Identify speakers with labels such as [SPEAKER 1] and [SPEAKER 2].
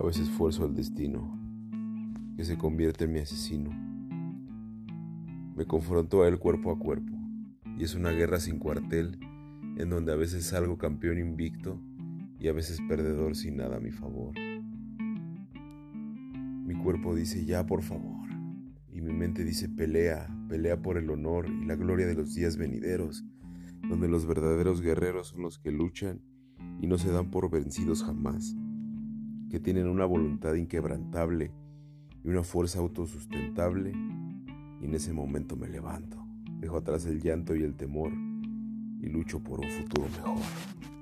[SPEAKER 1] A veces fuerzo al destino, que se convierte en mi asesino. Me confronto a él cuerpo a cuerpo, y es una guerra sin cuartel, en donde a veces salgo campeón invicto y a veces perdedor sin nada a mi favor. Mi cuerpo dice ya por favor, y mi mente dice pelea, pelea por el honor y la gloria de los días venideros, donde los verdaderos guerreros son los que luchan y no se dan por vencidos jamás, que tienen una voluntad inquebrantable y una fuerza autosustentable, y en ese momento me levanto, dejo atrás el llanto y el temor y lucho por un futuro mejor.